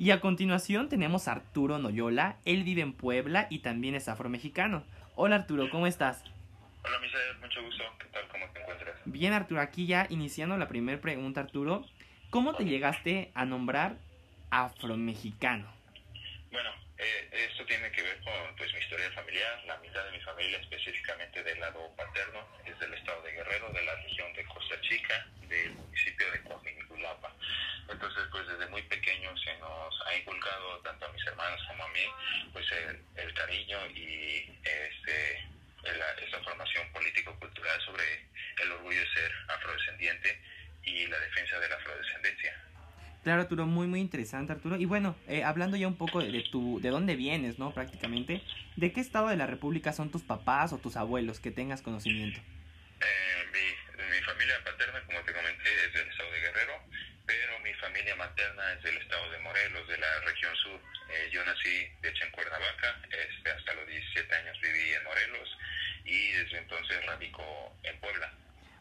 Y a continuación tenemos a Arturo Noyola. Él vive en Puebla y también es afromexicano. Hola Arturo, ¿cómo estás? Hola Misael, mucho gusto. ¿Qué tal? ¿Cómo te encuentras? Bien Arturo, aquí ya iniciando la primera pregunta Arturo. ¿Cómo te llegaste a nombrar afromexicano? Bueno, eh, esto tiene que ver con pues, mi historia familiar. La mitad de mi familia, específicamente del lado paterno, es del estado de Guerrero, de la región de Costa Chica, del. Entonces, pues desde muy pequeño se nos ha inculcado, tanto a mis hermanos como a mí, pues el, el cariño y este, la, esa formación político-cultural sobre el orgullo de ser afrodescendiente y la defensa de la afrodescendencia. Claro, Arturo, muy, muy interesante, Arturo. Y bueno, eh, hablando ya un poco de, de, tu, de dónde vienes, ¿no? Prácticamente, ¿de qué estado de la República son tus papás o tus abuelos que tengas conocimiento? Eh, mi, mi familia paterna, como te comenté, es del estado de Guerrero, pero mi familia materna es del estado de Morelos, de la región sur. Eh, yo nací, de hecho, en Cuernavaca, este, hasta los 17 años viví en Morelos y desde entonces radico en Puebla.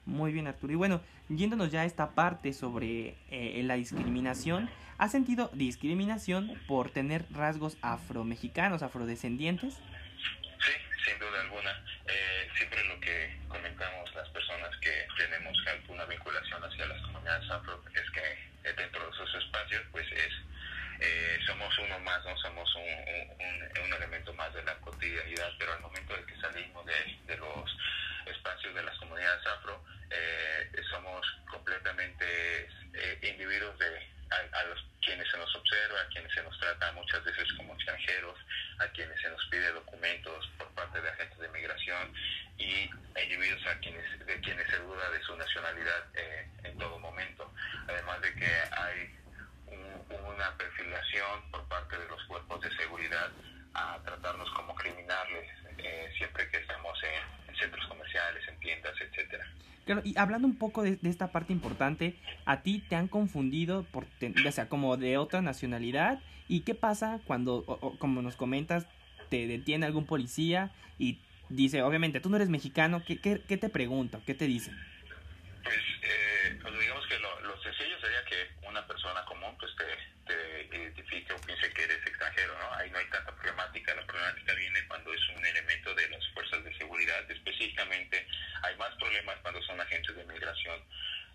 Muy bien, Arturo. Y bueno, yéndonos ya a esta parte sobre eh, la discriminación, ¿has sentido discriminación por tener rasgos afromexicanos, afrodescendientes? Sí, sin duda alguna. Eh, siempre lo que comentamos las personas que tenemos alguna vinculación hacia las comunidades afro es que dentro de esos espacios, pues es eh, somos uno más, no somos un, un, un, elemento más de la cotidianidad, pero al momento de que salimos de, de los espacios de las comunidades afro, eh, somos completamente eh, individuos de a, a, los quienes se nos observa, a quienes se nos trata muchas veces como extranjeros, a quienes se nos pide documentos por parte de agentes de migración y a individuos a quienes de quienes se duda de su nacionalidad eh, en todo momento. Además de que hay un, una perfilación por parte de los cuerpos de seguridad a tratarnos como criminales eh, siempre que estamos en, en, centros comerciales, en tiendas, etcétera. Claro, y hablando un poco de, esta parte importante, ¿a ti te han confundido por, o sea, como de otra nacionalidad? ¿Y qué pasa cuando, o, como nos comentas, te detiene algún policía y dice, obviamente, tú no eres mexicano, ¿qué, qué, te pregunta? ¿Qué te dice? Pues, eh, pues digamos que lo, lo, sencillo sería que una persona común pues te, te identifique o piense que eres extranjero, ¿no? Ahí no hay tanta problemática, la problemática viene cuando es un elemento de las fuerzas de seguridad, específicamente hay más problemas cuando son agentes de migración,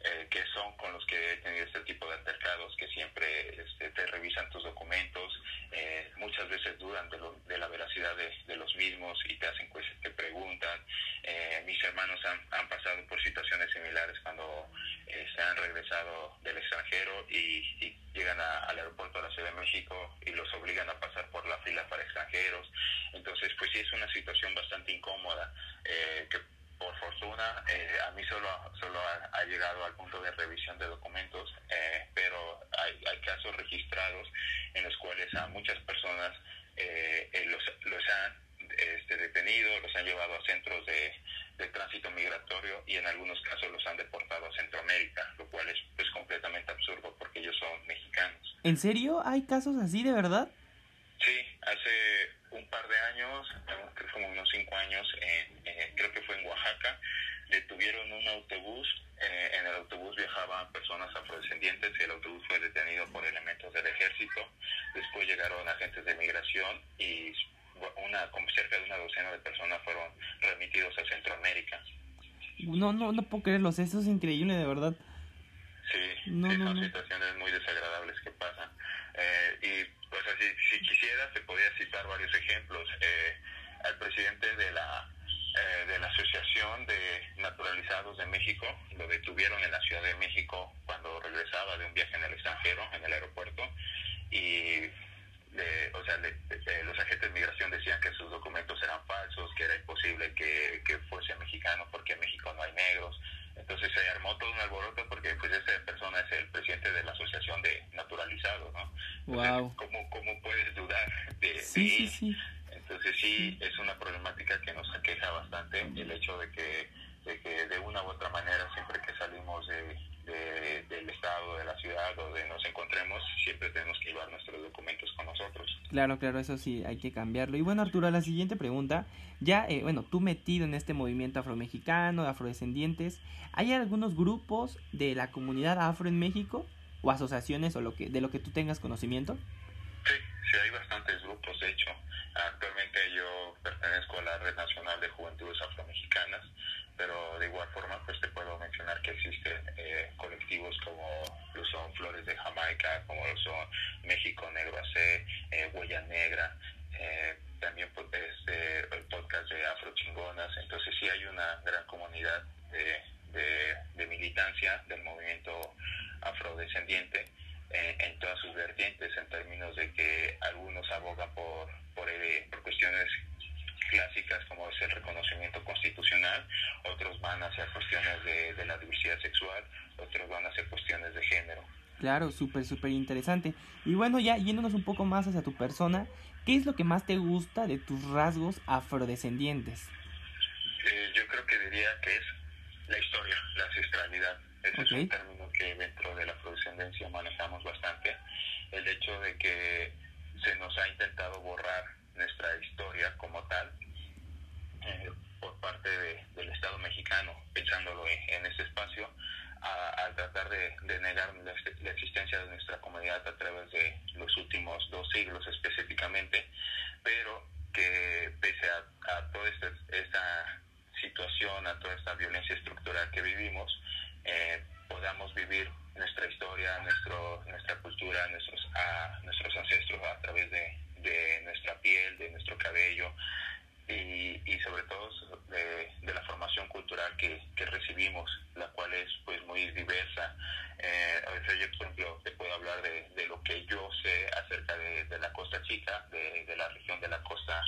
eh, que son con los que he tenido este tipo de altercados, que siempre este, te revisan tus documentos, eh, muchas veces de, lo, de la veracidad de, de, los mismos y te hacen pues, te preguntan. Eh, mis hermanos han, han, pasado por situaciones similares cuando eh, se han regresado del extranjero y, y llegan a, al aeropuerto de la Ciudad de México y los obligan a pasar por la fila para extranjeros. Entonces, pues sí es una situación bastante incómoda eh, que por fortuna, eh, a mí solo, solo ha, ha, llegado al punto de revisión de documentos, eh, pero hay, hay, casos registrados en los cuales a muchas personas eh, los, los, han este, detenido, los han llevado a centros de, de, tránsito migratorio y en algunos casos los han deportado a Centroamérica, lo cual es pues, completamente absurdo porque ellos son mexicanos. ¿En serio? ¿Hay casos así de verdad? Sí, hace un par de años, como unos cinco años, creo que fue en Oaxaca, detuvieron un autobús, eh, en el autobús viajaban personas afrodescendientes y el autobús fue detenido por elementos del ejército, después llegaron agentes de migración y una, como cerca de una docena de personas fueron remitidos a Centroamérica. No, no, no puedo creerlo, eso es increíble de verdad. Sí, no, sí, no, son no. situaciones muy desagradables que pasan. Eh, y pues así, si quisiera, te podría citar varios ejemplos. Eh, al presidente de la, eh, de la Asociación de Naturalizados de México, lo detuvieron en la Ciudad de México cuando regresaba de un viaje en el extranjero, en el aeropuerto, y le, o sea, le, eh, los agentes de migración decían que sus documentos eran falsos, que era imposible que, que fuese mexicano porque en México no hay negros. Entonces se armó todo un alboroto porque pues esa persona es el presidente de la Asociación de Naturalizados, ¿no? Entonces, wow. ¿cómo, ¿cómo, puedes dudar de, sí, de sí, sí. Entonces sí, es una problemática que nos aqueja bastante el hecho de que, de que de una u otra manera siempre que salimos de, de, del estado, de la ciudad o de nos encontremos, siempre tenemos que llevar nuestros documentos con nosotros. Claro, claro, eso sí, hay que cambiarlo. Y bueno, Arturo, la siguiente pregunta, ya, eh, bueno, tú metido en este movimiento afromexicano, de afrodescendientes, ¿hay algunos grupos de la comunidad afro en México? ¿O asociaciones o lo que, de lo que tú tengas conocimiento? Sí, hay bastantes grupos, de hecho. Actualmente yo pertenezco a la Red Nacional de Juventudes Afromexicanas, pero de igual forma pues te puedo mencionar que existen eh, colectivos como lo son Flores de Jamaica, como lo son México Negro AC, eh, Huella Negra, eh, también pues, este, el podcast de Afro Chingonas, entonces sí hay una gran comunidad de, de, militancia del movimiento afrodescendiente en todas sus vertientes, en términos de que algunos abogan por, por, por cuestiones clásicas como es el reconocimiento constitucional, otros van hacia cuestiones de, de la diversidad sexual, otros van hacia cuestiones de género. Claro, súper, súper interesante. Y bueno, ya yéndonos un poco más hacia tu persona, ¿qué es lo que más te gusta de tus rasgos afrodescendientes? Eh, yo creo que diría que es la historia, la ancestralidad. Ese es un término que dentro de la afrodescendencia manejamos bastante. El hecho de que se nos ha intentado borrar nuestra historia como tal eh, por parte del Estado mexicano, pensándolo en, ese espacio, al tratar de, negar la, existencia de nuestra comunidad a través de los últimos dos siglos específicamente, pero que pese a, toda esta, situación, a toda esta violencia estructural que vivimos, eh, podamos vivir nuestra historia, nuestro, nuestra cultura, nuestros, a, nuestros ancestros a través de, de nuestra piel, de nuestro cabello y, y sobre todo de, de, la formación cultural que, que, recibimos, la cual es pues muy diversa. Eh, a veces yo, por ejemplo, te puedo hablar de, de lo que yo sé acerca de, de la Costa Chica, de, de, la región de la costa,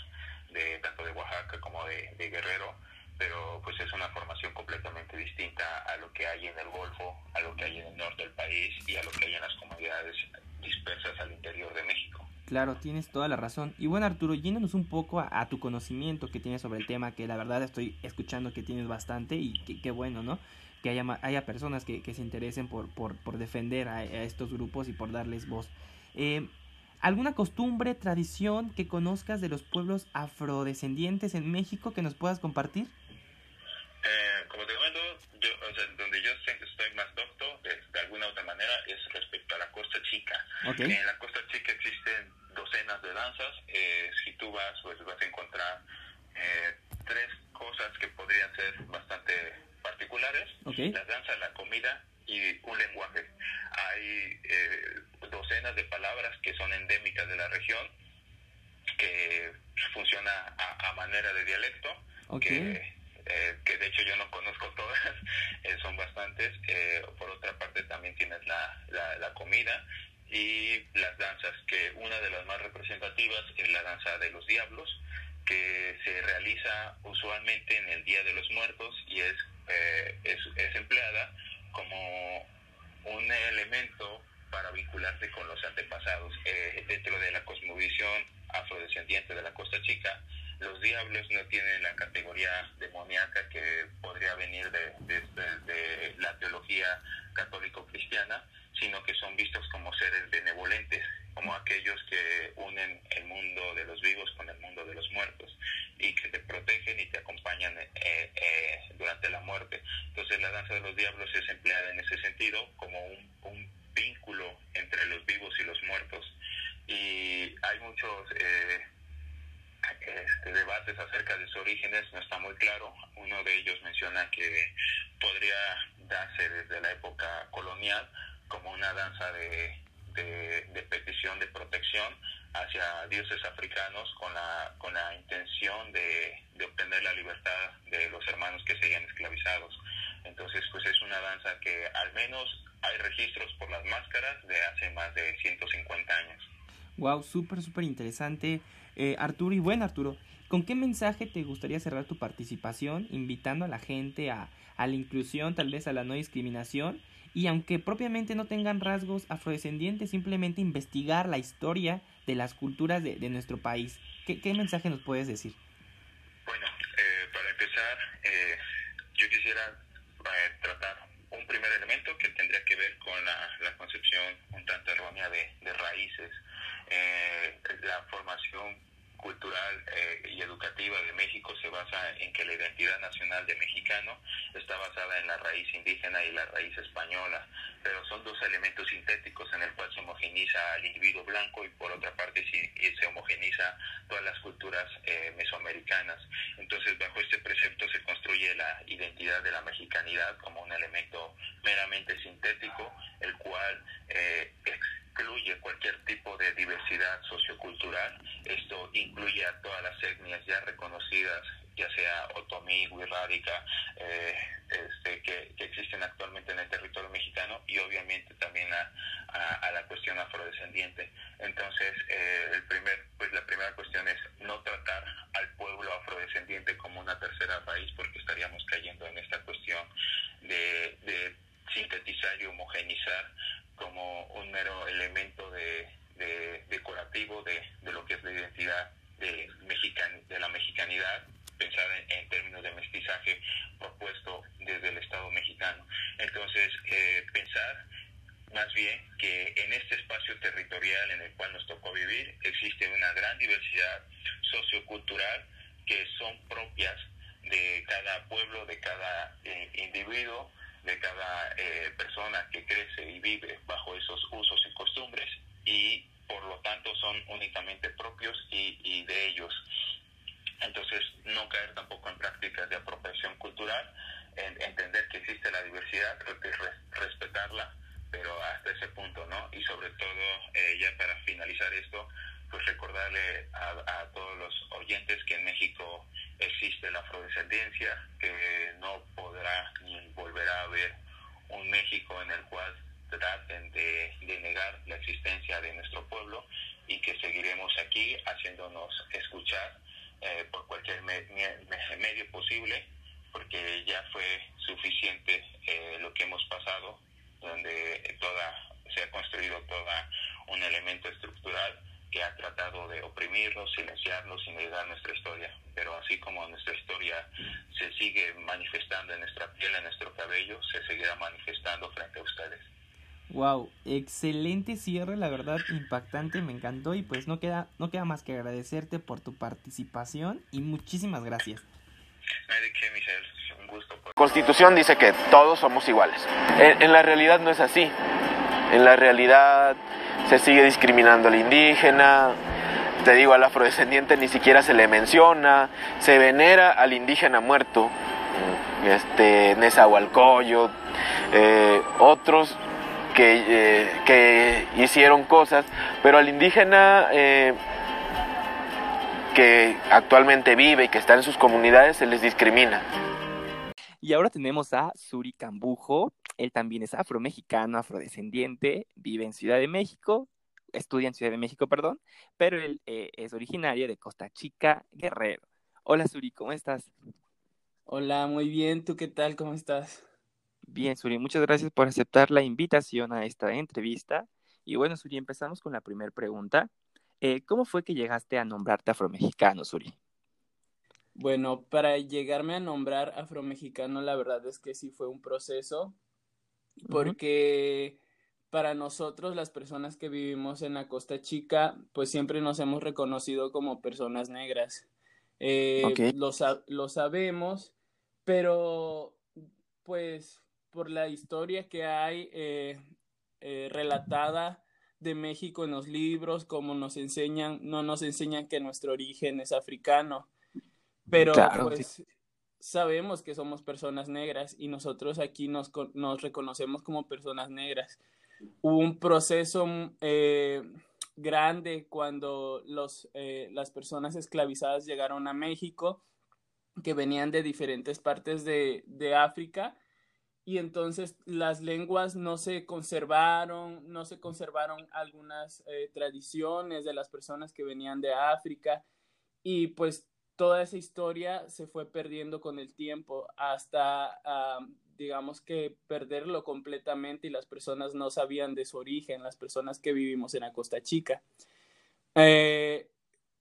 de tanto de Oaxaca como de, de Guerrero, pero pues es una formación completamente distinta a lo que hay en el Golfo, a lo que hay en el norte del país y a lo que hay en las comunidades dispersas al interior de México. Claro, tienes toda la razón. Y bueno, Arturo, yéndonos un poco a, tu conocimiento que tienes sobre el tema, que la verdad estoy escuchando que tienes bastante y qué bueno, ¿no? Que haya, haya personas que, se interesen por, por, por defender a, estos grupos y por darles voz. Eh, ¿Alguna costumbre, tradición que conozcas de los pueblos afrodescendientes en México que nos puedas compartir? Eh, como te comento, yo, o sea, donde yo estoy más docto, de, de, alguna otra manera, es respecto a la Costa Chica. En la Costa Chica danzas. Eh, si tú vas, pues vas a encontrar eh, tres cosas que podrían ser bastante particulares. La danza, la comida y un lenguaje. Hay eh, docenas de palabras que son endémicas de la región, que funciona a, manera de dialecto, que eh, que de hecho yo no conozco todas, eh, son bastantes. Eh, por otra parte también tienes la, la, comida y las danzas, que una de las más representativas es la danza de los diablos, que se realiza usualmente en el Día de los Muertos y es, es, es empleada como un elemento para vincularse con los antepasados. dentro de la cosmovisión afrodescendiente de la Costa Chica, los diablos no tienen la categoría demoníaca que podría venir de, de, la teología católico-cristiana, sino que son vistos como seres benevolentes, como aquellos que unen el mundo de los vivos con el mundo de los muertos y que te protegen y te acompañan eh, eh, durante la muerte. Entonces la danza de los diablos es empleada en ese sentido como un, un vínculo entre los vivos y los muertos. Y hay muchos... Eh, este, debates acerca de sus orígenes no está muy claro. Uno de ellos menciona que podría darse desde la época colonial como una danza de, de, petición de protección hacia dioses africanos con la, con la intención de, de obtener la libertad de los hermanos que seguían esclavizados. Entonces, pues es una danza que al menos hay registros por las máscaras de hace más de 150 años. Wow, súper, súper interesante. Eh, Arturo, y bueno, Arturo, ¿con qué mensaje te gustaría cerrar tu participación, invitando a la gente a, la inclusión, tal vez a la no discriminación? Y aunque propiamente no tengan rasgos afrodescendientes, simplemente investigar la historia de las culturas de, de nuestro país. ¿Qué, ¿Qué, mensaje nos puedes decir? Bueno, eh, para empezar, eh, yo quisiera eh, tratar un primer elemento que tendría que ver con la, concepción un tanto errónea de raíces eh, la formación cultural eh, y educativa de México se basa en que la identidad nacional de mexicano está basada en la raíz indígena y la raíz española, pero son dos elementos sintéticos en el cual se homogeniza al individuo blanco y por otra parte se se homogeniza todas las culturas eh, mesoamericanas. Entonces, bajo este precepto se construye la identidad de la mexicanidad como un elemento meramente sintético, el cual eh, excluye cualquier tipo de diversidad sociocultural. Esto incluye a todas las etnias ya reconocidas ya sea otomí, huirrárica, eh, este, que, existen actualmente en el territorio mexicano y obviamente también a, la cuestión afrodescendiente. Entonces, eh, el primer, pues la primera cuestión es no tratar al pueblo afrodescendiente como una tercera raíz porque estaríamos cayendo en esta cuestión de, de sintetizar y homogenizar como un mero elemento de, decorativo de, de, lo que es la identidad de, mexican, de la mexicanidad pensar en, términos de mestizaje propuesto desde el Estado mexicano. Entonces, eh, pensar más bien que en este espacio territorial en el cual nos tocó vivir existe una gran diversidad sociocultural que son propias de cada pueblo, de cada eh, individuo, de cada eh, persona que crece y vive bajo esos usos y costumbres y por lo tanto son únicamente propios y, y de ellos. Entonces, no caer tampoco en prácticas de apropiación cultural, en, entender que existe la diversidad, respetarla, pero hasta ese punto, ¿no? Y sobre todo, eh, ya para finalizar esto, pues recordarle a, a, todos los oyentes que en México existe la afrodescendencia, que no podrá ni volverá a haber un México en el cual traten de, de negar la existencia de nuestro pueblo y que seguiremos aquí haciéndonos escuchar eh, por cualquier medio posible, porque ya fue suficiente eh, lo que hemos pasado, donde toda se ha construido toda un elemento estructural que ha tratado de oprimirnos, silenciarnos y negar nuestra historia. Pero así como nuestra historia se sigue manifestando en nuestra piel, en nuestro cabello, se seguirá manifestando frente a ustedes. Wow, excelente cierre, la verdad impactante, me encantó y pues no queda, no queda más que agradecerte por tu participación y muchísimas gracias. La Constitución dice que todos somos iguales. En, la realidad no es así. En la realidad se sigue discriminando al indígena, te digo, al afrodescendiente ni siquiera se le menciona, se venera al indígena muerto, este, Nezahualcóyotl, eh, otros que, eh, que hicieron cosas, pero al indígena eh, que actualmente vive y que está en sus comunidades se les discrimina. Y ahora tenemos a Suri Cambujo, él también es afromexicano, afrodescendiente, vive en Ciudad de México, estudia en Ciudad de México, perdón, pero él eh, es originario de Costa Chica, Guerrero. Hola Suri, ¿cómo estás? Hola, muy bien, ¿tú qué tal? ¿Cómo estás? Bien, Suri, muchas gracias por aceptar la invitación a esta entrevista. Y bueno, Suri, empezamos con la primera pregunta. Eh, ¿Cómo fue que llegaste a nombrarte afromexicano, Suri? Bueno, para llegarme a nombrar afromexicano, la verdad es que sí fue un proceso, porque para nosotros, las personas que vivimos en la Costa Chica, pues siempre nos hemos reconocido como personas negras. Eh, lo, lo sabemos, pero pues por la historia que hay eh, eh, relatada de México en los libros, como nos enseñan, no nos enseñan que nuestro origen es africano, pero pues sabemos que somos personas negras y nosotros aquí nos, nos reconocemos como personas negras. Hubo un proceso eh, grande cuando los, las personas esclavizadas llegaron a México, que venían de diferentes partes de, de África, y entonces las lenguas no se conservaron, no se conservaron algunas eh, tradiciones de las personas que venían de África y pues toda esa historia se fue perdiendo con el tiempo hasta digamos que perderlo completamente y las personas no sabían de su origen, las personas que vivimos en la Costa Chica. Eh,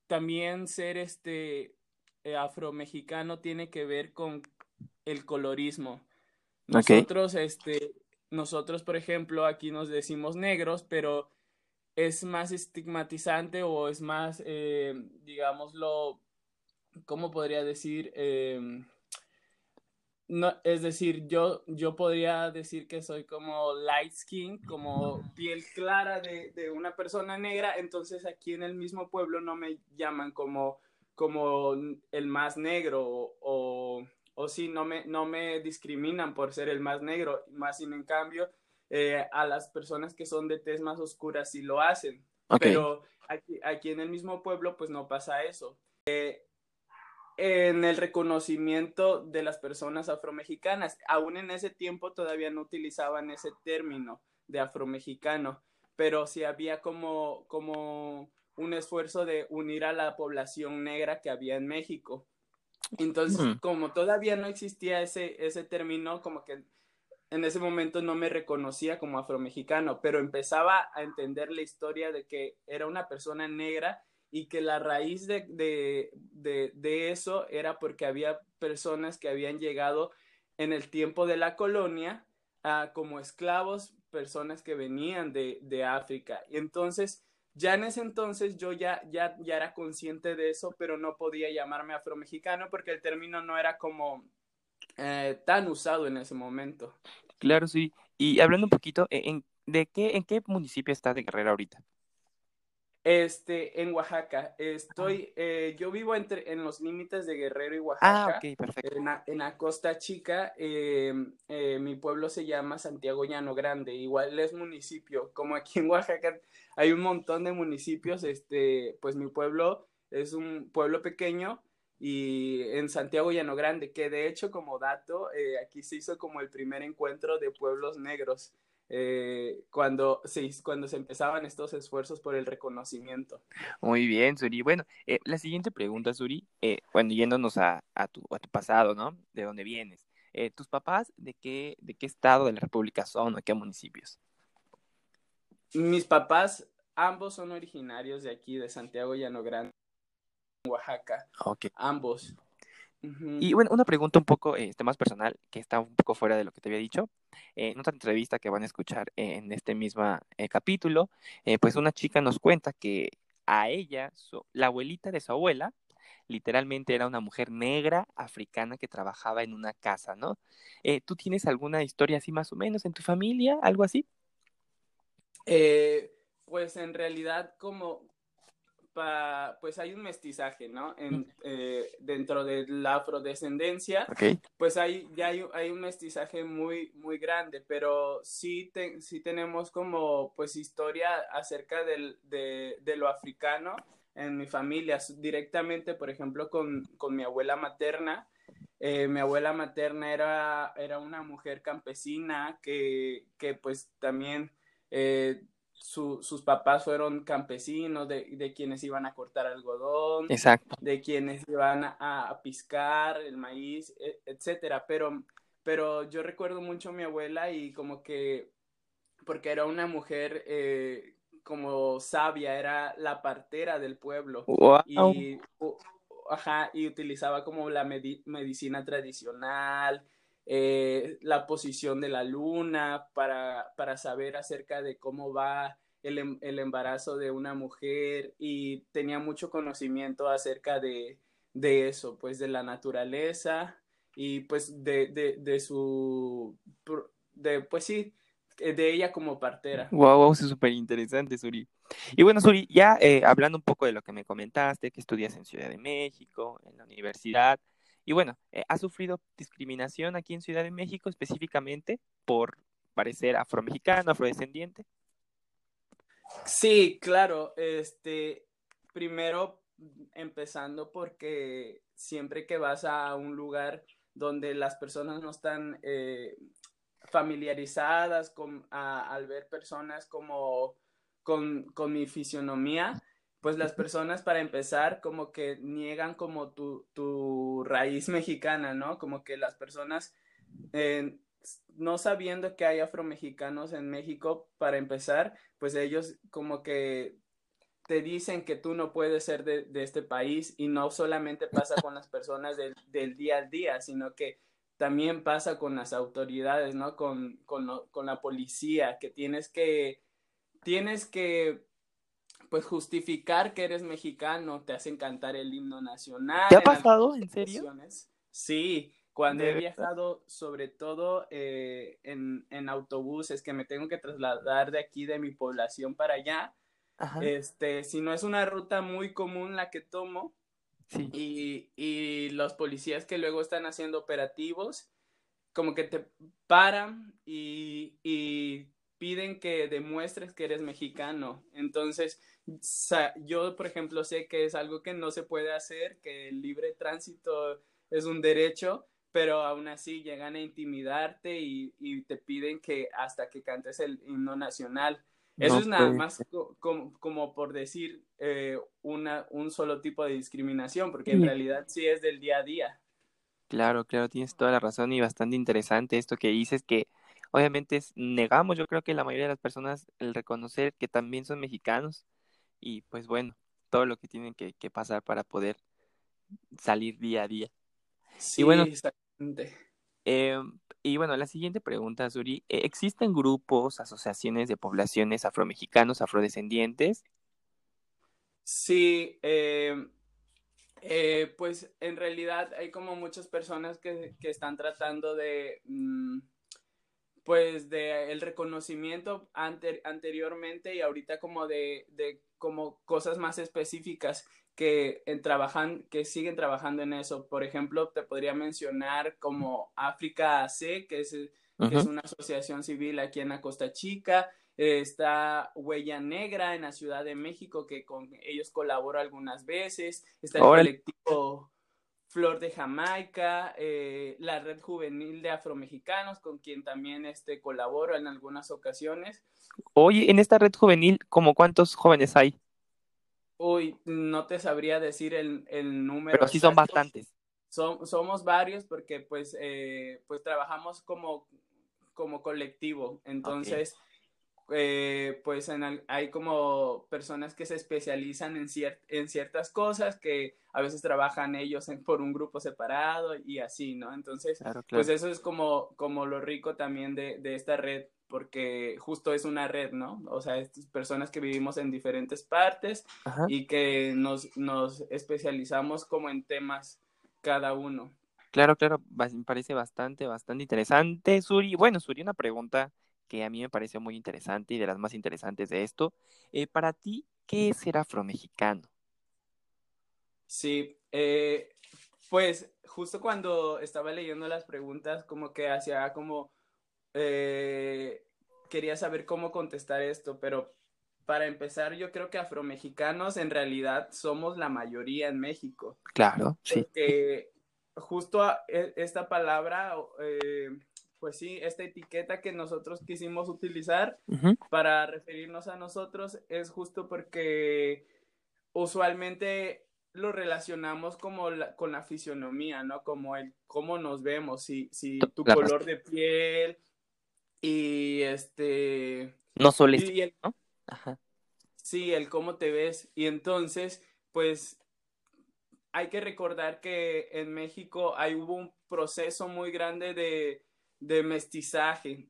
también ser este eh, afromexicano tiene que ver con el colorismo nosotros, este, nosotros, por ejemplo, aquí nos decimos negros, pero es más estigmatizante o es más, eh, digámoslo, ¿cómo podría decir? Eh, no, es decir, yo, yo podría decir que soy como light skin, como piel clara de, de, una persona negra, entonces aquí en el mismo pueblo no me llaman como, como el más negro o, o sí, no me, no me discriminan por ser el más negro, más sin en cambio eh, a las personas que son de tez más oscura sí lo hacen, pero aquí, aquí, en el mismo pueblo pues no pasa eso. Eh, en el reconocimiento de las personas afromexicanas. Aún en ese tiempo todavía no utilizaban ese término de afromexicano, pero sí había como, como un esfuerzo de unir a la población negra que había en México. Entonces, como todavía no existía ese, ese término, como que en ese momento no me reconocía como afromexicano, pero empezaba a entender la historia de que era una persona negra y que la raíz de, de, de, eso era porque había personas que habían llegado en el tiempo de la colonia como esclavos, personas que venían de, de, África. Y entonces, ya en ese entonces yo ya, ya, ya era consciente de eso, pero no podía llamarme afromexicano porque el término no era como eh, tan usado en ese momento. Claro, sí. Y hablando un poquito, ¿en, de qué, ¿en qué municipio está de Guerrero ahorita? Este, en Oaxaca. Estoy, eh, yo vivo entre, en los límites de Guerrero y ah, Oaxaca. Ah, ok, perfecto. En la, en la Costa Chica, em, eh, mi pueblo se llama Santiago Llano Grande. Igual es municipio. Como aquí en Oaxaca hay un montón de municipios, este, pues mi pueblo es un pueblo pequeño y en Santiago Llano Grande, que de hecho como dato, eh, aquí se hizo como el primer encuentro de pueblos negros. Eh, cuando, se, cuando se empezaban estos esfuerzos por el reconocimiento. Muy bien, Suri. Bueno, eh, la siguiente pregunta, Suri, eh, bueno, yéndonos a, a, tu, a tu pasado, ¿no? ¿De dónde vienes? Eh, ¿Tus papás de qué, de qué estado de la República son o de qué municipios? Mis papás, ambos son originarios de aquí, de Santiago Llano Grande, Oaxaca. Okay. Ambos. Y bueno, una pregunta un poco este, más personal, que está un poco fuera de lo que te había dicho. Eh, en otra entrevista que van a escuchar en este mismo eh, capítulo, eh, pues una chica nos cuenta que a ella, la abuelita de su abuela, literalmente era una mujer negra africana que trabajaba en una casa, ¿no? ¿Tú tienes alguna historia así más o menos en tu familia, algo así? pues en realidad como, pues hay un mestizaje, ¿no? En, eh, dentro de la afrodescendencia, pues hay, ya hay, hay, un mestizaje muy, muy grande, pero sí, sí tenemos como, pues, historia acerca del, de, de, lo africano en mi familia, directamente, por ejemplo, con, con mi abuela materna. Eh, mi abuela materna era, era una mujer campesina que, que pues, también... Eh, sus papás fueron campesinos, de, quienes iban a cortar algodón, Exacto. de quienes iban a, a, piscar el maíz, e, etcétera. Pero, pero yo recuerdo mucho a mi abuela y como que, porque era una mujer eh, como sabia, era la partera del pueblo. Y, ajá, y utilizaba como la medicina tradicional, eh, la posición de la luna para, para saber acerca de cómo va el, em, el, embarazo de una mujer y tenía mucho conocimiento acerca de, de eso, pues de la naturaleza y pues de, de, de su, de, pues sí, de ella como partera. Wow, wow, es súper interesante, Suri. Y bueno, Suri, ya eh, hablando un poco de lo que me comentaste, que estudias en Ciudad de México, en la universidad, y bueno, eh, ha sufrido discriminación aquí en Ciudad de México específicamente por parecer afromexicano, afrodescendiente. Sí, claro. Este, primero empezando porque siempre que vas a un lugar donde las personas no están eh, familiarizadas con, al ver personas como con mi fisionomía, pues las personas para empezar como que niegan como tu, tu raíz mexicana, ¿no? Como que las personas eh, no sabiendo que hay afromexicanos en México, para empezar, pues ellos como que te dicen que tú no puedes ser de, de este país y no solamente pasa con las personas del, del, día al día, sino que también pasa con las autoridades, ¿no? Con, con, con la policía, que tienes que, tienes que pues justificar que eres mexicano, te hacen cantar el himno nacional. ¿Te ha pasado? ¿En serio? Sí, Cuando he viajado, sobre todo eh, en, en, autobuses, que me tengo que trasladar de aquí, de mi población para allá, este, si no es una ruta muy común la que tomo, y, y los policías que luego están haciendo operativos, como que te paran y, y piden que demuestres que eres mexicano. Entonces, yo, por ejemplo, sé que es algo que no se puede hacer, que el libre tránsito es un derecho, pero aún así llegan a intimidarte y, y te piden que hasta que cantes el himno nacional. Eso es nada más como, como, por decir eh, una, un solo tipo de discriminación, porque en realidad sí es del día a día. Claro, claro, tienes toda la razón y bastante interesante esto que dices que obviamente negamos, yo creo que la mayoría de las personas el reconocer que también son mexicanos y pues bueno, todo lo que tienen que, que pasar para poder salir día a día. Sí, y bueno, exactamente. Eh, y bueno, la siguiente pregunta, Zuri, eh, ¿existen grupos, asociaciones de poblaciones afromexicanos, afrodescendientes? Sí, eh, eh, pues en realidad hay como muchas personas que, que están tratando de, mm, pues de el reconocimiento anteriormente y ahorita como de, de, como cosas más específicas que en trabajan, que siguen trabajando en eso. Por ejemplo, te podría mencionar como África AC, que es, que es una asociación civil aquí en la Costa Chica, está Huella Negra en la Ciudad de México, que con ellos colaboro algunas veces, está el colectivo Flor de Jamaica, eh, la Red Juvenil de Afromexicanos, con quien también este, colaboro en algunas ocasiones. Oye, en esta red juvenil, ¿como cuántos jóvenes hay? Uy, no te sabría decir el, el número. Pero sí son bastantes. Somos varios porque pues, eh, pues trabajamos como, como colectivo. Entonces, eh, pues hay como personas que se especializan en, en ciertas cosas que a veces trabajan ellos por un grupo separado y así, ¿no? Entonces, pues eso es como, como lo rico también de, de esta red, porque justo es una red, ¿no? O sea, estas personas que vivimos en diferentes partes y que nos, nos especializamos como en temas cada uno. Claro, claro, me parece bastante, bastante interesante, Suri. Bueno, Suri, una pregunta que a mí me pareció muy interesante y de las más interesantes de esto. Eh, para ti, ¿qué es ser afromexicano? Sí, eh, pues justo cuando estaba leyendo las preguntas, como que hacía como, eh, quería saber cómo contestar esto, pero para empezar, yo creo que afromexicanos en realidad somos la mayoría en México. Claro, sí. Porque justo e, esta palabra pues sí, esta etiqueta que nosotros quisimos utilizar para referirnos a nosotros es justo porque usualmente lo relacionamos como con la fisionomía, ¿no? Como el cómo nos vemos, si, si tu color de piel y este... No el, ¿no? Ajá. Sí, el cómo te ves. Y entonces, pues hay que recordar que en México hay hubo un proceso muy grande de de mestizaje.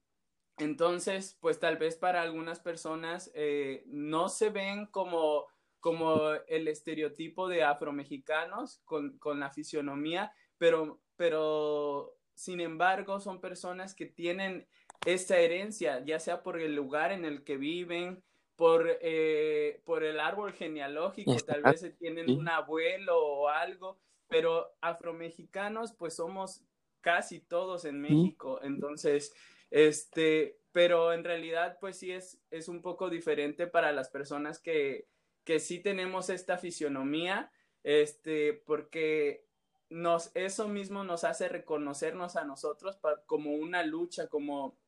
Entonces, pues tal vez para algunas personas eh, no se ven como, como el estereotipo de afromexicanos con, con la fisionomía, pero, pero sin embargo son personas que tienen esta herencia, ya sea por el lugar en el que viven, por, eh, por el árbol genealógico, tal vez tienen un abuelo o algo, pero afromexicanos pues somos casi todos en México. Entonces, este, pero en realidad, pues sí es, es un poco diferente para las personas que, que sí tenemos esta fisionomía, este, porque nos, eso mismo nos hace reconocernos a nosotros como una lucha, como,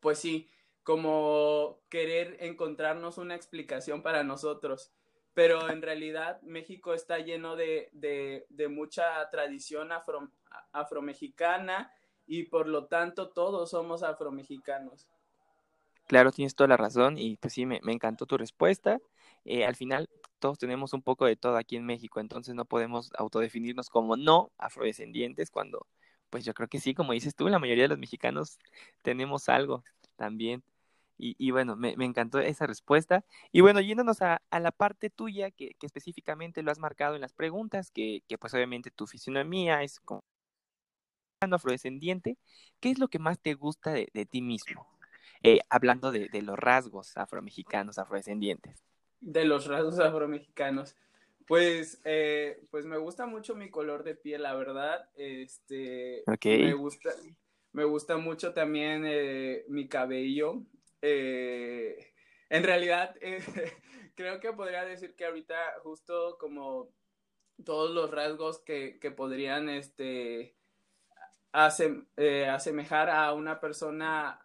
pues sí, como querer encontrarnos una explicación para nosotros. Pero en realidad México está lleno de, de, mucha tradición afro, afromexicana y por lo tanto todos somos afromexicanos. Claro, tienes toda la razón y pues sí, me, encantó tu respuesta. Eh, al final, todos tenemos un poco de todo aquí en México, entonces no podemos autodefinirnos como no afrodescendientes cuando, pues yo creo que sí, como dices tú, la mayoría de los mexicanos tenemos algo también. Y, bueno, me, encantó esa respuesta. Y bueno, yéndonos a, la parte tuya, que, que, específicamente lo has marcado en las preguntas, que, que pues obviamente tu fisionomía es como afrodescendiente, ¿qué es lo que más te gusta de, ti mismo? Eh, hablando de, de, los rasgos afromexicanos, afrodescendientes. De los rasgos afromexicanos. Pues, eh, pues me gusta mucho mi color de piel, la verdad. Este, me gusta, me gusta mucho también eh, mi cabello. Eh, en realidad, creo que podría decir que ahorita justo como todos los rasgos que, que podrían, este, asemejar a una persona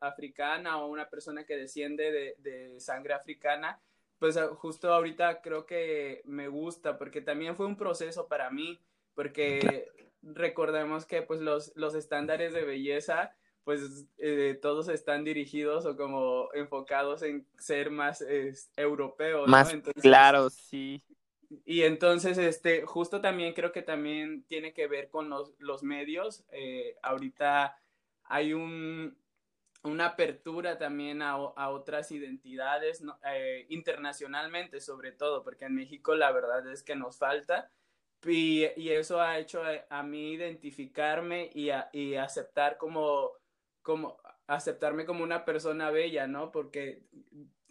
africana o una persona que desciende de, de sangre africana, pues ah, justo ahorita creo que me gusta porque también fue un proceso para mí, porque recordemos que pues los, los estándares de belleza pues eh, todos están dirigidos o como enfocados en ser más europeos. Más claro, sí. Y entonces, este, justo también creo que también tiene que ver con los, los medios. Eh, ahorita hay un, una apertura también a, otras identidades eh, internacionalmente sobre todo porque en México la verdad es que nos falta y, eso ha hecho a, mí identificarme y, y aceptar como, como aceptarme como una persona bella no porque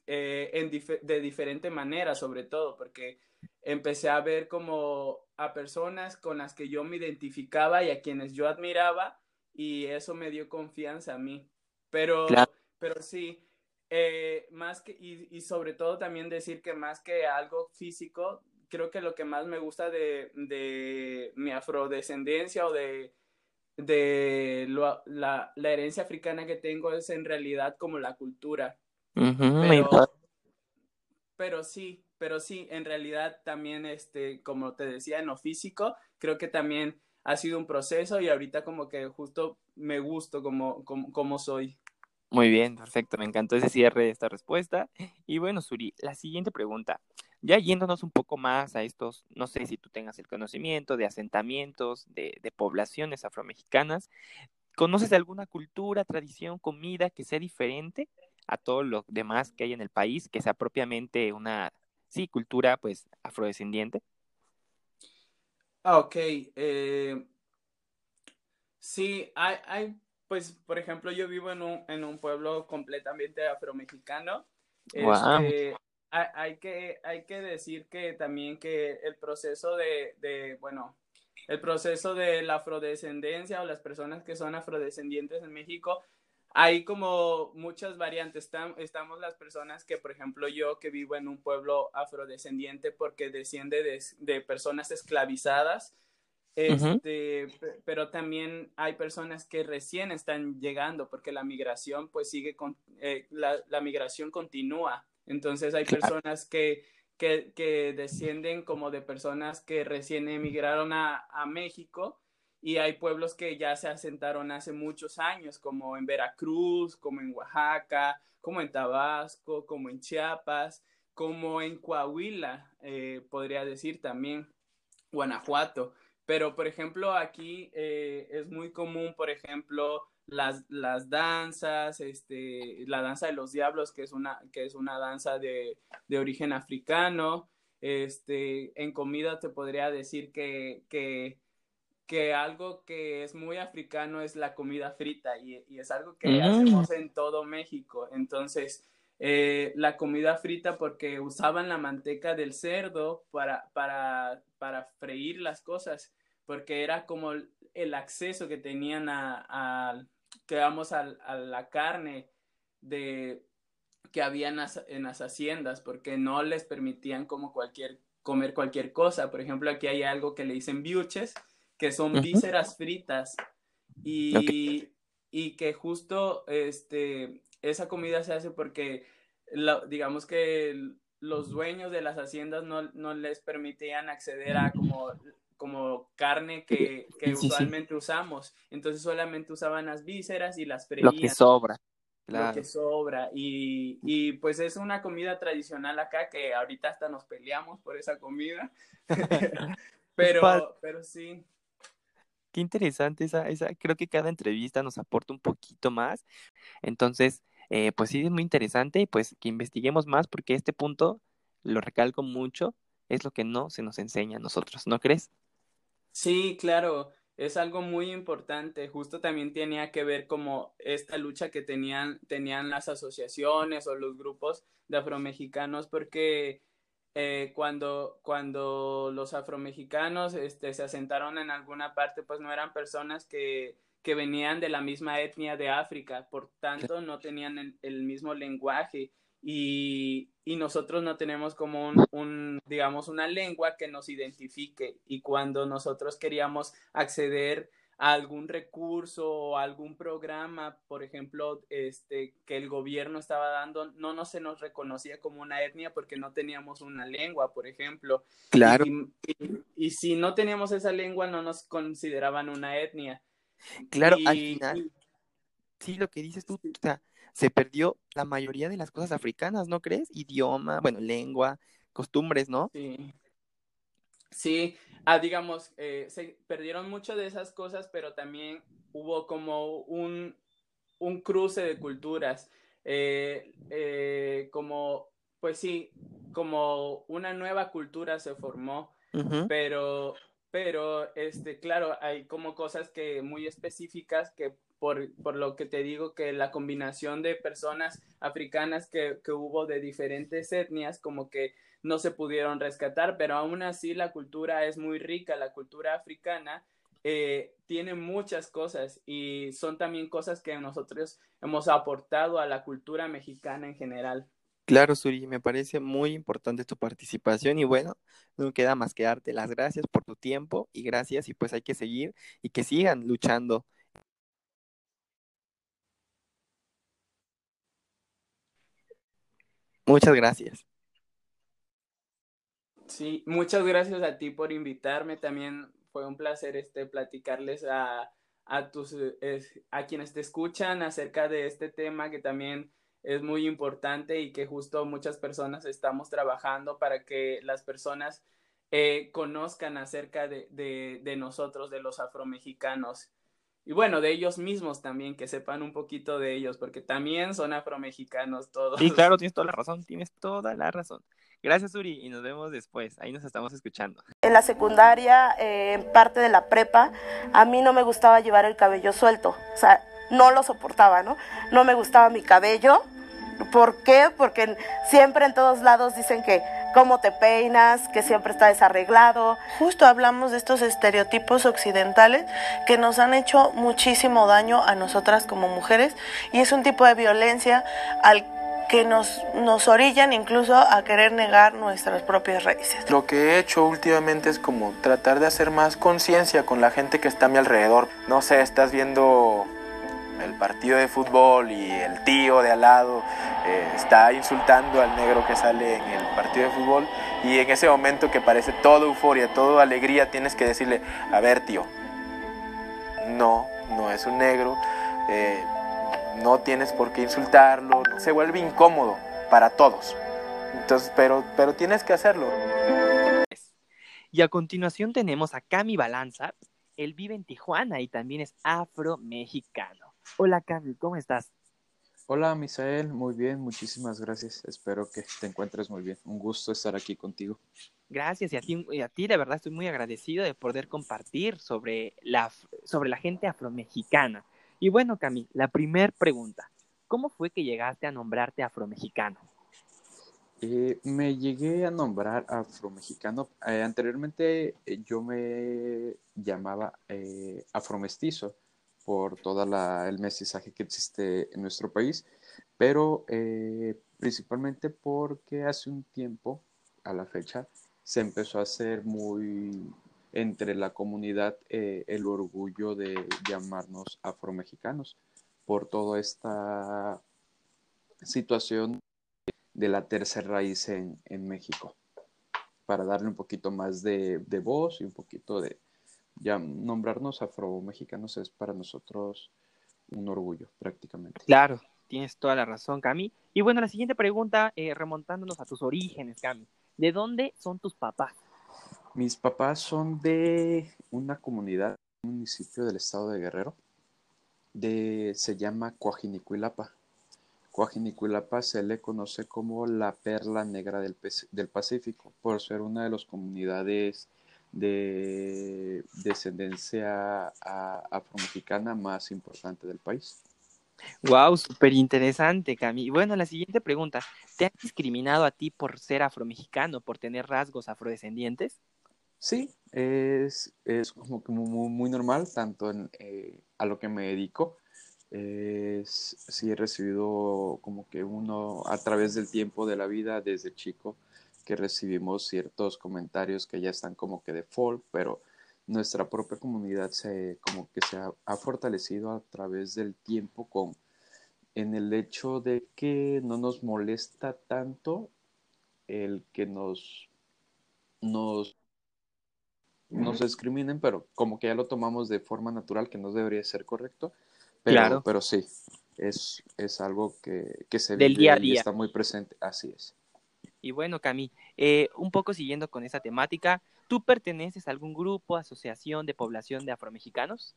eh, en de diferente manera sobre todo porque empecé a ver como a personas con las que yo me identificaba y a quienes yo admiraba y eso me dio confianza a mí. Pero, pero sí, eh, más que, y, sobre todo también decir que más que algo físico, creo que lo que más me gusta de, de mi afrodescendencia o de, de la, la, herencia africana que tengo es en realidad como la cultura. pero, pero, sí, pero sí, en realidad también, este, como te decía, en lo físico, creo que también ha sido un proceso y ahorita como que justo me gusto como, como, como soy. Muy bien, perfecto. Me encantó ese cierre de esta respuesta. Y bueno, Suri, la siguiente pregunta. Ya yéndonos un poco más a estos, no sé si tú tengas el conocimiento de asentamientos, de, de poblaciones afromexicanas, ¿conoces alguna cultura, tradición, comida que sea diferente a todo lo demás que hay en el país, que sea propiamente una, sí, cultura pues afrodescendiente? Ah, ok. Eh, sí, hay, hay pues, por ejemplo, yo vivo en un, en un pueblo completamente afromexicano. Este, hay, que, hay que decir que también que el proceso de, de, bueno, el proceso de la afrodescendencia o las personas que son afrodescendientes en México, hay como muchas variantes. estamos las personas que, por ejemplo, yo que vivo en un pueblo afrodescendiente porque desciende de, de personas esclavizadas, este, pero también hay personas que recién están llegando porque la migración pues sigue con, eh, la, migración continúa. Entonces hay personas que, que, que, descienden como de personas que recién emigraron a, a México y hay pueblos que ya se asentaron hace muchos años, como en Veracruz, como en Oaxaca, como en Tabasco, como en Chiapas, como en Coahuila, eh, podría decir también, Guanajuato. Pero, por ejemplo, aquí eh, es muy común, por ejemplo, las, las danzas, este, la danza de los diablos, que es una, que es una danza de, de origen africano. Este, en comida te podría decir que, que, que, algo que es muy africano es la comida frita y, y es algo que mm. hacemos en todo México. Entonces, eh, la comida frita porque usaban la manteca del cerdo para, para, para freír las cosas porque era como el acceso que tenían a, a que vamos a, la carne de que había en las, haciendas, porque no les permitían como cualquier, comer cualquier cosa. Por ejemplo, aquí hay algo que le dicen biuches, que son vísceras fritas, y, y que justo este, esa comida se hace porque, digamos que los dueños de las haciendas no, no les permitían acceder a como como carne que, que usualmente usamos. Entonces solamente usaban las vísceras y las freían. Lo que sobra. Claro. Lo que sobra. Y, y, pues es una comida tradicional acá que ahorita hasta nos peleamos por esa comida. pero, pero sí. Qué interesante esa, esa, creo que cada entrevista nos aporta un poquito más. Entonces, eh, pues sí es muy interesante y pues que investiguemos más porque este punto, lo recalco mucho, es lo que no se nos enseña a nosotros, ¿no crees? Sí, claro. es algo muy importante. Justo también tenía que ver como esta lucha que tenían, tenían las asociaciones o los grupos de afromexicanos, porque eh, cuando, cuando los afromexicanos este, se asentaron en alguna parte, pues no eran personas que, que venían de la misma etnia de África, por tanto no tenían el mismo lenguaje y, y nosotros no tenemos como un, un, digamos, una lengua que nos identifique y cuando nosotros queríamos acceder a algún recurso o algún programa, por ejemplo, este, que el gobierno estaba dando, no, no se nos reconocía como una etnia porque no teníamos una lengua, por ejemplo. Claro. Y, y, y si no teníamos esa lengua, no nos consideraban una etnia. Claro, y, al final, sí, lo que dices tú, o sea, se perdió la mayoría de las cosas africanas, ¿no crees? Idioma, bueno, lengua, costumbres, ¿no? Sí. Sí, ah, digamos, eh, se perdieron mucho de esas cosas, pero también hubo como un, un cruce de culturas, eh, eh, como, pues sí, como una nueva cultura se formó, uh -huh. pero, pero, este, claro, hay como cosas que muy específicas que por, por, lo que te digo que la combinación de personas africanas que, que, hubo de diferentes etnias como que no se pudieron rescatar, pero aún así la cultura es muy rica, la cultura africana eh, tiene muchas cosas y son también cosas que nosotros hemos aportado a la cultura mexicana en general. Claro, Suri, me parece muy importante tu participación y bueno, no queda más que darte las gracias por tu tiempo y gracias y pues hay que seguir y que sigan luchando Muchas gracias. Sí, muchas gracias a ti por invitarme. También fue un placer este platicarles a, a tus a quienes te escuchan acerca de este tema que también es muy importante y que justo muchas personas estamos trabajando para que las personas eh, conozcan acerca de, de, de nosotros, de los afromexicanos y bueno, de ellos mismos también, que sepan un poquito de ellos, porque también son afromexicanos todos. Sí, claro, tienes toda la razón, tienes toda la razón. Gracias, Uri, y nos vemos después. Ahí nos estamos escuchando. En la secundaria, eh, en parte de la prepa, a mí no me gustaba llevar el cabello suelto. O sea, no lo soportaba, ¿no? No me gustaba mi cabello. ¿Por qué? Porque siempre en todos lados dicen que cómo te peinas, que siempre está desarreglado. Justo hablamos de estos estereotipos occidentales que nos han hecho muchísimo daño a nosotras como mujeres y es un tipo de violencia al que nos, nos orillan incluso a querer negar nuestras propias raíces. Lo que he hecho últimamente es como tratar de hacer más conciencia con la gente que está a mi alrededor. No sé, estás viendo el partido de fútbol y el tío de al lado eh, está insultando al negro que sale en el partido de fútbol y en ese momento que parece toda euforia, toda alegría, tienes que decirle, a ver tío, no, no es un negro, eh, no tienes por qué insultarlo, se vuelve incómodo para todos, entonces, pero, pero tienes que hacerlo. Y a continuación tenemos a Cami Balanza, él vive en Tijuana y también es afro-mexicano. Hola Cami, ¿cómo estás? Hola Misael, muy bien, muchísimas gracias. Espero que te encuentres muy bien. Un gusto estar aquí contigo. Gracias y a ti, y a ti de verdad estoy muy agradecido de poder compartir sobre la, sobre la gente afromexicana. Y bueno, Cami, la primera pregunta. ¿Cómo fue que llegaste a nombrarte afromexicano? Eh, me llegué a nombrar afromexicano. Eh, anteriormente eh, yo me llamaba eh, afromestizo por todo el mestizaje que existe en nuestro país, pero eh, principalmente porque hace un tiempo, a la fecha, se empezó a hacer muy entre la comunidad eh, el orgullo de llamarnos afromexicanos por toda esta situación de la tercera raíz en, en México, para darle un poquito más de, de voz y un poquito de, ya nombrarnos afromexicanos es para nosotros un orgullo prácticamente. Claro, tienes toda la razón, Cami. Y bueno, la siguiente pregunta, eh, remontándonos a tus orígenes, Cami. ¿De dónde son tus papás? Mis papás son de una comunidad, un municipio del estado de Guerrero, de, se llama Coajinicuilapa. Coajinicuilapa se le conoce como la perla negra del, del Pacífico, por ser una de las comunidades de descendencia afromexicana más importante del país. Wow, súper interesante, Cami. Bueno, la siguiente pregunta, ¿te han discriminado a ti por ser afromexicano, por tener rasgos afrodescendientes? Sí, es, es como, muy, muy, normal, tanto en, eh, a lo que me dedico. Es, sí he recibido como que uno a través del tiempo de la vida desde chico que recibimos ciertos comentarios que ya están como que de folk, pero nuestra propia comunidad se como que se ha, fortalecido a través del tiempo con en el hecho de que no nos molesta tanto el que nos nos nos discriminen, pero como que ya lo tomamos de forma natural, que no debería ser correcto. Pero, claro. pero sí, es, es algo que, que se Del día a día. y está muy presente. Así es. Y bueno, Cami, eh, un poco siguiendo con esa temática, ¿tú perteneces a algún grupo, asociación de población de afromexicanos?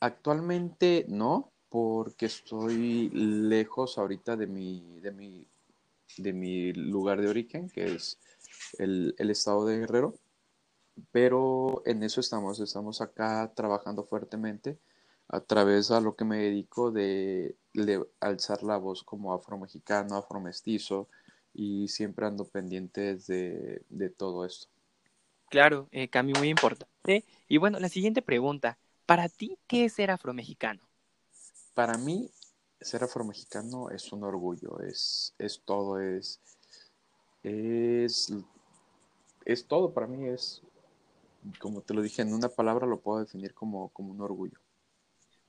Actualmente no, porque estoy lejos ahorita de mi, de mi, de mi lugar de origen, que es el, el estado de Guerrero. Pero en eso estamos, estamos acá trabajando fuertemente a través a lo que me dedico de, de alzar la voz como afromexicano, afromestizo, y siempre ando pendientes de, de todo esto. Claro, eh, cambio muy importante. Y bueno, la siguiente pregunta, ¿para ti qué es ser afromexicano? Para mí, ser afromexicano es un orgullo, es, es todo, es, es, es todo para mí, es, como te lo dije, en una palabra lo puedo definir como, como un orgullo.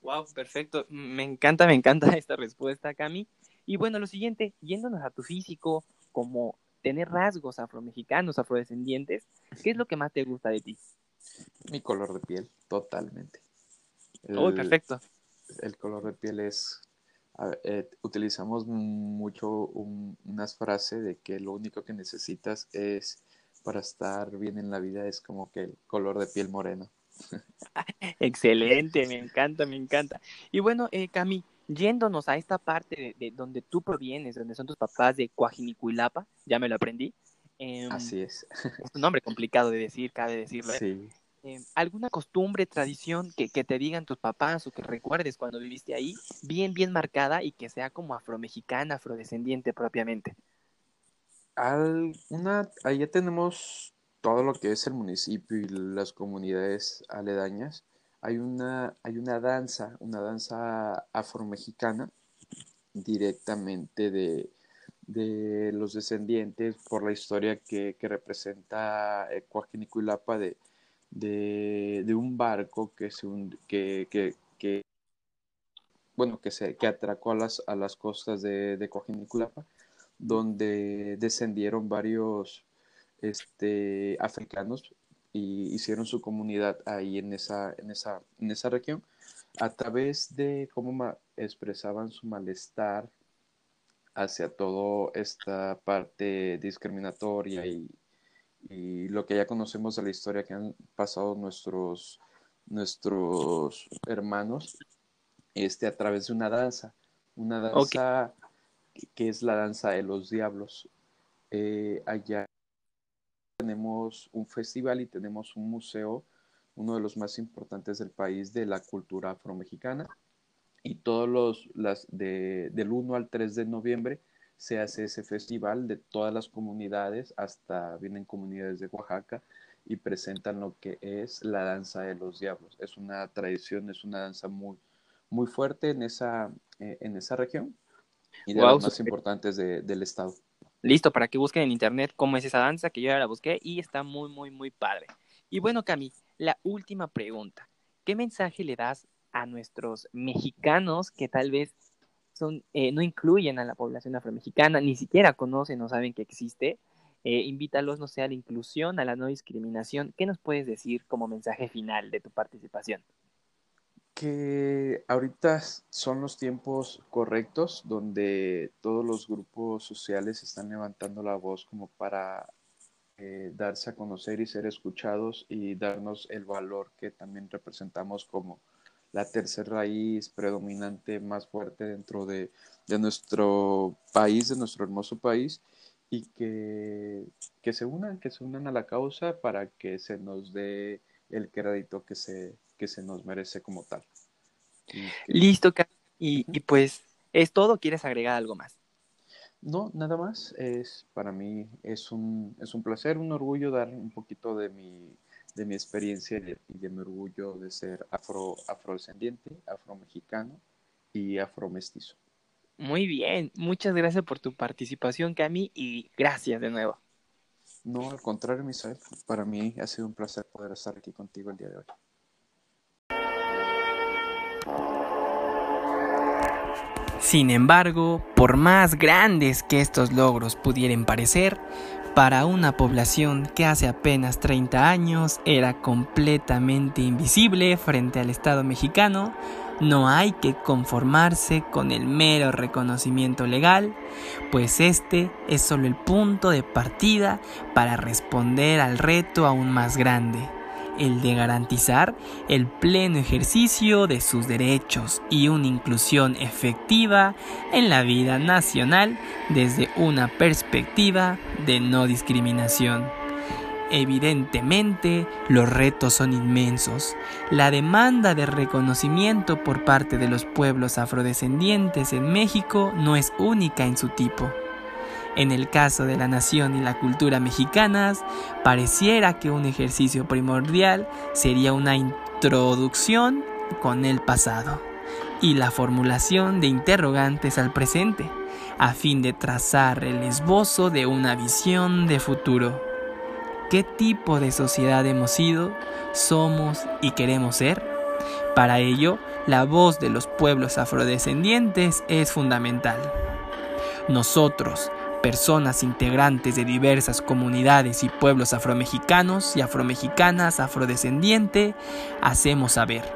Wow, perfecto. Me encanta, me encanta esta respuesta, Cami. Y bueno, lo siguiente, yéndonos a tu físico, como tener rasgos afromexicanos, afrodescendientes, ¿qué es lo que más te gusta de ti? Mi color de piel, totalmente. oh, perfecto. El color de piel es, eh, utilizamos mucho unas frases de que lo único que necesitas es para estar bien en la vida es como que el color de piel moreno. Excelente, me encanta, me encanta. Y bueno, eh, Cami, yéndonos a esta parte de, donde tú provienes, donde son tus papás de Coajinicuilapa, ya me lo aprendí. Em, Así es. Es un nombre complicado de decir, cabe decirlo. ¿eh? Sí. Em, ¿Alguna costumbre, tradición que, que, te digan tus papás o que recuerdes cuando viviste ahí, bien, bien marcada y que sea como afromexicana, afrodescendiente propiamente? Alguna, allá tenemos todo lo que es el municipio y las comunidades aledañas hay una, hay una danza, una danza afromexicana directamente de, de los descendientes por la historia que, que representa Coajinicuilapa de, de, de, un barco que, se, que, que, que, bueno, que, se, que atracó a las, a las costas de, de donde descendieron varios este, africanos y hicieron su comunidad ahí en esa, en esa, en esa región. A través de cómo expresaban su malestar hacia toda esta parte discriminatoria y, y, lo que ya conocemos de la historia que han pasado nuestros, nuestros hermanos este, a través de una danza, una danza que es la danza de los diablos. Eh, allá tenemos un festival y tenemos un museo, uno de los más importantes del país de la cultura afromexicana. Y todos los, las de, del 1 al 3 de noviembre se hace ese festival de todas las comunidades, hasta vienen comunidades de Oaxaca y presentan lo que es la danza de los diablos. Es una tradición, es una danza muy, muy fuerte en esa, eh, en esa región y de las más importantes de, del estado listo para que busquen en internet cómo es esa danza, que yo ya la busqué y está muy, muy, muy padre. Y bueno, Cami, la última pregunta. ¿Qué mensaje le das a nuestros mexicanos que tal vez son, eh, no incluyen a la población afromexicana, ni siquiera conocen o saben que existe? Eh, invítalos, no sé, a la inclusión, a la no discriminación. ¿Qué nos puedes decir como mensaje final de tu participación? Que ahorita son los tiempos correctos donde todos los grupos sociales están levantando la voz como para eh, darse a conocer y ser escuchados y darnos el valor que también representamos como la tercera raíz predominante más fuerte dentro de, de nuestro país, de nuestro hermoso país y que, que se unan, que se unan a la causa para que se nos dé el crédito que se, que se nos merece como tal. Listo, y, y pues es todo, ¿quieres agregar algo más? No, nada más. Es para mí es un, es un placer, un orgullo dar un poquito de mi, de mi experiencia y de, mi orgullo de ser afro, afrodescendiente, afromexicano y afromestizo. Muy bien, muchas gracias por tu participación, Cami, y gracias de nuevo. No, al contrario, Misael, para mí ha sido un placer poder estar aquí contigo el día de hoy. Sin embargo, por más grandes que estos logros pudieran parecer, para una población que hace apenas 30 años era completamente invisible frente al Estado mexicano, no hay que conformarse con el mero reconocimiento legal, pues este es solo el punto de partida para responder al reto aún más grande, el de garantizar el pleno ejercicio de sus derechos y una inclusión efectiva en la vida nacional desde una perspectiva de no discriminación. Evidentemente, los retos son inmensos. La demanda de reconocimiento por parte de los pueblos afrodescendientes en México no es única en su tipo. En el caso de la nación y la cultura mexicanas, pareciera que un ejercicio primordial sería una introducción con el pasado y la formulación de interrogantes al presente, a fin de trazar el esbozo de una visión de futuro. ¿Qué tipo de sociedad hemos sido, somos y queremos ser? Para ello, la voz de los pueblos afrodescendientes es fundamental. Nosotros, personas integrantes de diversas comunidades y pueblos afromexicanos y afromexicanas afrodescendientes, hacemos saber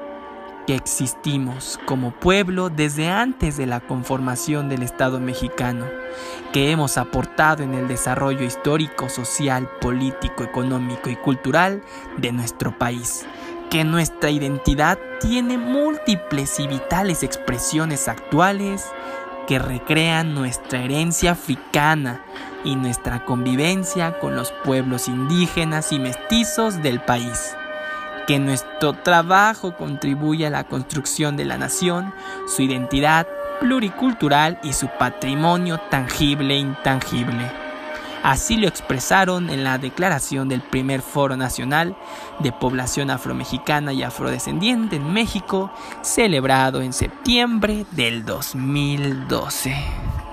que existimos como pueblo desde antes de la conformación del Estado mexicano, que hemos aportado en el desarrollo histórico, social, político, económico y cultural de nuestro país, que nuestra identidad tiene múltiples y vitales expresiones actuales que recrean nuestra herencia africana y nuestra convivencia con los pueblos indígenas y mestizos del país. Que nuestro trabajo contribuye a la construcción de la nación, su identidad pluricultural y su patrimonio tangible e intangible. Así lo expresaron en la declaración del primer Foro Nacional de Población Afromexicana y Afrodescendiente en México, celebrado en septiembre del 2012.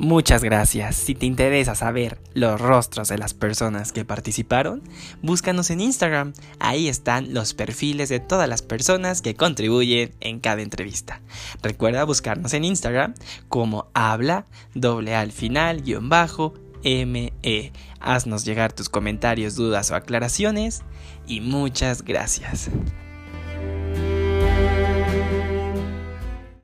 Muchas gracias. Si te interesa saber los rostros de las personas que participaron, búscanos en Instagram. Ahí están los perfiles de todas las personas que contribuyen en cada entrevista. Recuerda buscarnos en Instagram como habla doble al final guion bajo me. Haznos llegar tus comentarios, dudas o aclaraciones y muchas gracias.